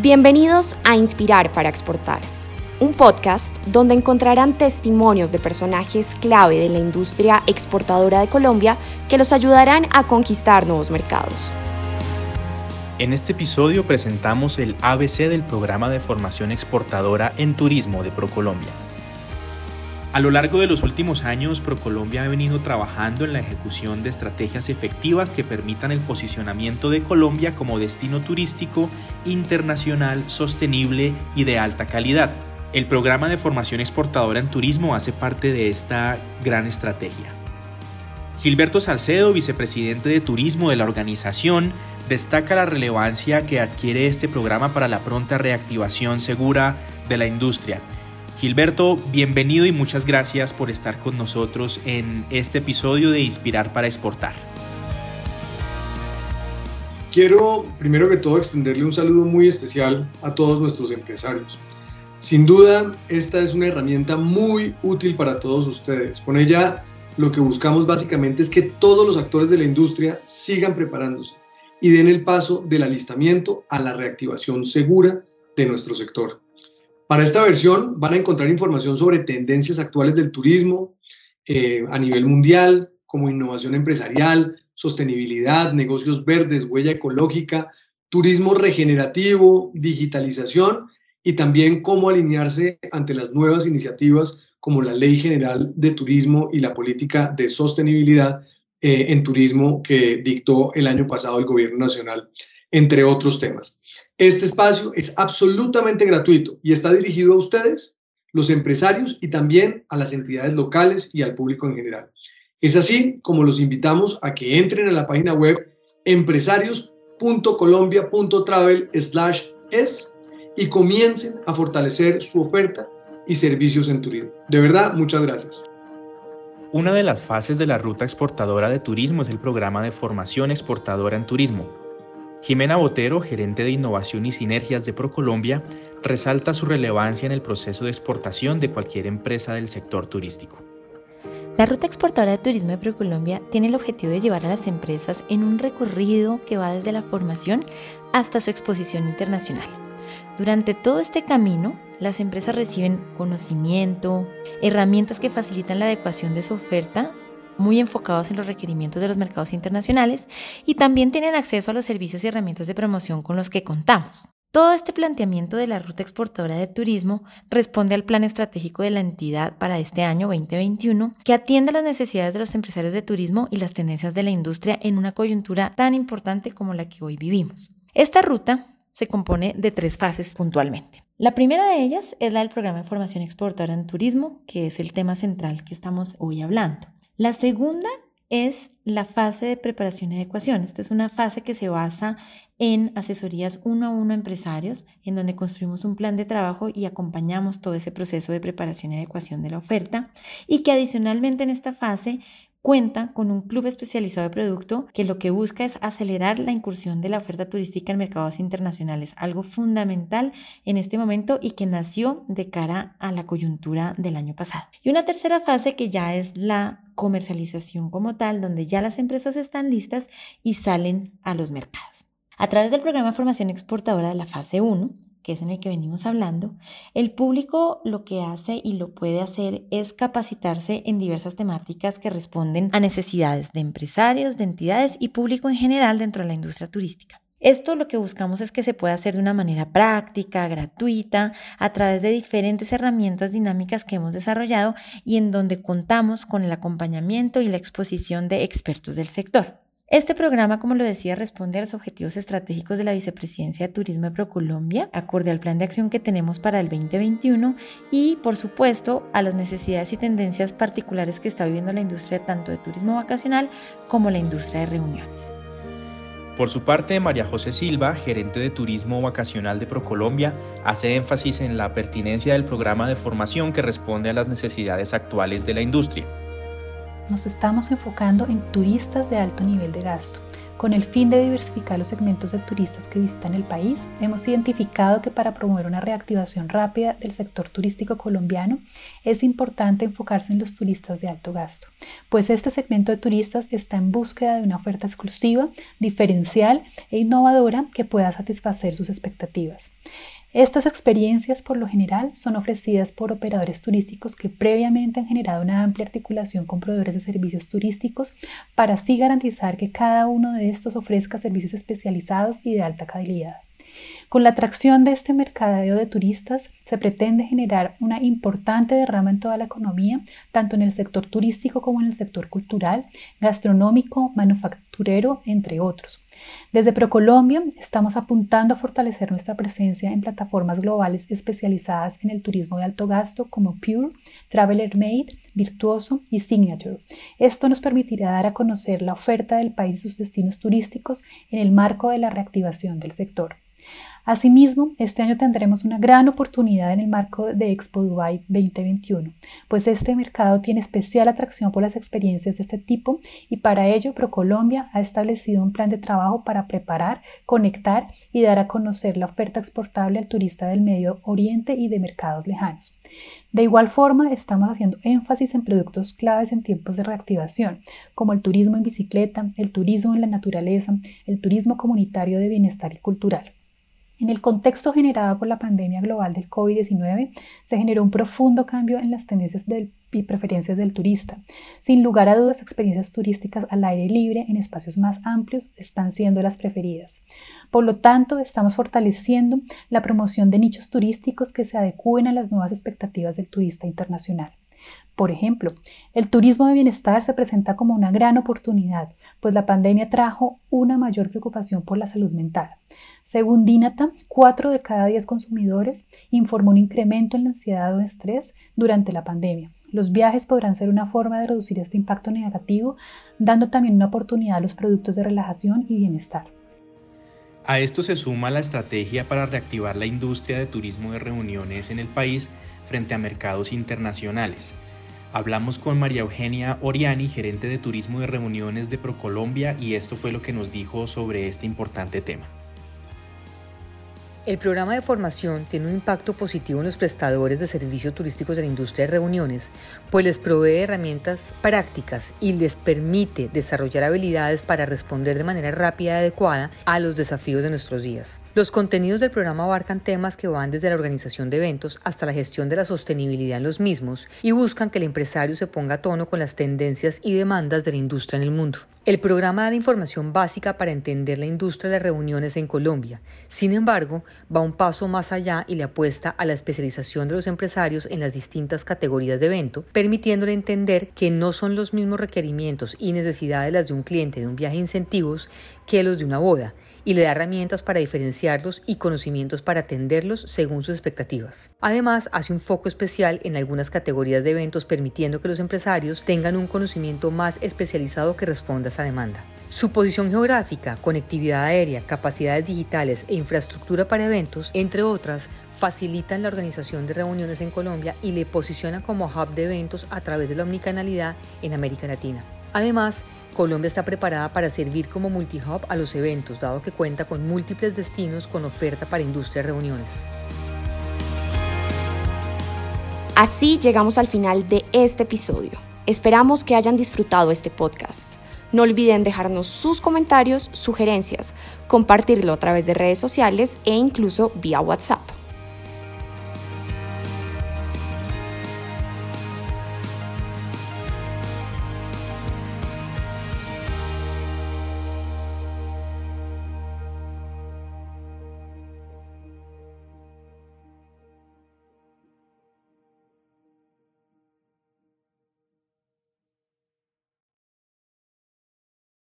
Bienvenidos a Inspirar para Exportar, un podcast donde encontrarán testimonios de personajes clave de la industria exportadora de Colombia que los ayudarán a conquistar nuevos mercados. En este episodio presentamos el ABC del programa de formación exportadora en turismo de ProColombia. A lo largo de los últimos años, ProColombia ha venido trabajando en la ejecución de estrategias efectivas que permitan el posicionamiento de Colombia como destino turístico internacional, sostenible y de alta calidad. El programa de formación exportadora en turismo hace parte de esta gran estrategia. Gilberto Salcedo, vicepresidente de turismo de la organización, destaca la relevancia que adquiere este programa para la pronta reactivación segura de la industria Gilberto, bienvenido y muchas gracias por estar con nosotros en este episodio de Inspirar para Exportar. Quiero primero que todo extenderle un saludo muy especial a todos nuestros empresarios. Sin duda, esta es una herramienta muy útil para todos ustedes. Con ella lo que buscamos básicamente es que todos los actores de la industria sigan preparándose y den el paso del alistamiento a la reactivación segura de nuestro sector. Para esta versión van a encontrar información sobre tendencias actuales del turismo eh, a nivel mundial, como innovación empresarial, sostenibilidad, negocios verdes, huella ecológica, turismo regenerativo, digitalización y también cómo alinearse ante las nuevas iniciativas como la Ley General de Turismo y la política de sostenibilidad eh, en turismo que dictó el año pasado el Gobierno Nacional, entre otros temas. Este espacio es absolutamente gratuito y está dirigido a ustedes, los empresarios y también a las entidades locales y al público en general. Es así como los invitamos a que entren a la página web empresarios.colombia.travel/es y comiencen a fortalecer su oferta y servicios en turismo. De verdad, muchas gracias. Una de las fases de la ruta exportadora de turismo es el programa de formación exportadora en turismo, Jimena Botero, gerente de innovación y sinergias de ProColombia, resalta su relevancia en el proceso de exportación de cualquier empresa del sector turístico. La ruta exportadora de turismo de ProColombia tiene el objetivo de llevar a las empresas en un recorrido que va desde la formación hasta su exposición internacional. Durante todo este camino, las empresas reciben conocimiento, herramientas que facilitan la adecuación de su oferta muy enfocados en los requerimientos de los mercados internacionales y también tienen acceso a los servicios y herramientas de promoción con los que contamos. Todo este planteamiento de la ruta exportadora de turismo responde al plan estratégico de la entidad para este año 2021 que atiende las necesidades de los empresarios de turismo y las tendencias de la industria en una coyuntura tan importante como la que hoy vivimos. Esta ruta se compone de tres fases puntualmente. La primera de ellas es la del programa de formación exportadora en turismo, que es el tema central que estamos hoy hablando. La segunda es la fase de preparación y adecuación. Esta es una fase que se basa en asesorías uno a uno empresarios, en donde construimos un plan de trabajo y acompañamos todo ese proceso de preparación y adecuación de la oferta, y que adicionalmente en esta fase cuenta con un club especializado de producto que lo que busca es acelerar la incursión de la oferta turística en mercados internacionales, algo fundamental en este momento y que nació de cara a la coyuntura del año pasado. Y una tercera fase que ya es la comercialización como tal, donde ya las empresas están listas y salen a los mercados. A través del programa formación exportadora de la fase 1, que es en el que venimos hablando, el público lo que hace y lo puede hacer es capacitarse en diversas temáticas que responden a necesidades de empresarios, de entidades y público en general dentro de la industria turística. Esto lo que buscamos es que se pueda hacer de una manera práctica, gratuita, a través de diferentes herramientas dinámicas que hemos desarrollado y en donde contamos con el acompañamiento y la exposición de expertos del sector. Este programa, como lo decía, responde a los objetivos estratégicos de la Vicepresidencia de Turismo de ProColombia, acorde al plan de acción que tenemos para el 2021 y, por supuesto, a las necesidades y tendencias particulares que está viviendo la industria tanto de turismo vacacional como la industria de reuniones. Por su parte, María José Silva, gerente de turismo vacacional de ProColombia, hace énfasis en la pertinencia del programa de formación que responde a las necesidades actuales de la industria. Nos estamos enfocando en turistas de alto nivel de gasto, Con el fin de diversificar los segmentos de turistas que visitan el país, hemos identificado que para promover una reactivación rápida del sector turístico colombiano es importante enfocarse en los turistas de alto gasto, pues este segmento de turistas está en búsqueda de una oferta exclusiva, diferencial e innovadora que pueda satisfacer sus expectativas. Estas experiencias por lo general son ofrecidas por operadores turísticos que previamente han generado una amplia articulación con proveedores de servicios turísticos para así garantizar que cada uno de estos ofrezca servicios especializados y de alta calidad. Con la atracción de este mercadeo de turistas se pretende generar una importante derrama en toda la economía, tanto en el sector turístico como en el sector cultural, gastronómico, manufacturero, entre otros. Desde ProColombia estamos apuntando a fortalecer nuestra presencia en plataformas globales especializadas en el turismo de alto gasto como Pure, Traveler Made, Virtuoso y Signature. Esto nos permitirá dar a conocer la oferta del país y sus destinos turísticos en el marco de la reactivación del sector. Asimismo, este año tendremos una gran oportunidad en el marco de Expo Dubai 2021, pues este mercado tiene especial atracción por las experiencias de este tipo y para ello ProColombia ha establecido un plan de trabajo para preparar, conectar y dar a conocer la oferta exportable al turista del Medio Oriente y de mercados lejanos. De igual forma, estamos haciendo énfasis en productos claves en tiempos de reactivación, como el turismo en bicicleta, el turismo en la naturaleza, el turismo comunitario de bienestar y cultural. En el contexto generado por la pandemia global del COVID-19, se generó un profundo cambio en las tendencias y preferencias del turista. Sin lugar a dudas, experiencias turísticas al aire libre en espacios más amplios están siendo las preferidas. Por lo tanto, estamos fortaleciendo la promoción de nichos turísticos que se adecúen a las nuevas expectativas del turista internacional. Por ejemplo, el turismo de bienestar se presenta como una gran oportunidad, pues la pandemia trajo una mayor preocupación por la salud mental. Según Dinata, 4 de cada 10 consumidores informó un incremento en la ansiedad o estrés durante la pandemia. Los viajes podrán ser una forma de reducir este impacto negativo, dando también una oportunidad a los productos de relajación y bienestar. A esto se suma la estrategia para reactivar la industria de turismo de reuniones en el país frente a mercados internacionales. Hablamos con María Eugenia Oriani, gerente de turismo de reuniones de ProColombia, y esto fue lo que nos dijo sobre este importante tema. El programa de formación tiene un impacto positivo en los prestadores de servicios turísticos de la industria de reuniones, pues les provee herramientas prácticas y les permite desarrollar habilidades para responder de manera rápida y adecuada a los desafíos de nuestros días. Los contenidos del programa abarcan temas que van desde la organización de eventos hasta la gestión de la sostenibilidad en los mismos y buscan que el empresario se ponga a tono con las tendencias y demandas de la industria en el mundo. El programa da información básica para entender la industria de reuniones en Colombia. Sin embargo, va un paso más allá y le apuesta a la especialización de los empresarios en las distintas categorías de evento, permitiéndole entender que no son los mismos requerimientos y necesidades las de un cliente de un viaje incentivos que los de una boda y le da herramientas para diferenciarlos y conocimientos para atenderlos según sus expectativas. Además, hace un foco especial en algunas categorías de eventos permitiendo que los empresarios tengan un conocimiento más especializado que responda a esa demanda. Su posición geográfica, conectividad aérea, capacidades digitales e infraestructura para eventos, entre otras, facilitan la organización de reuniones en Colombia y le posiciona como hub de eventos a través de la omnicanalidad en América Latina. Además, Colombia está preparada para servir como multihub a los eventos, dado que cuenta con múltiples destinos con oferta para industria reuniones. Así llegamos al final de este episodio. Esperamos que hayan disfrutado este podcast. No olviden dejarnos sus comentarios, sugerencias, compartirlo a través de redes sociales e incluso vía WhatsApp.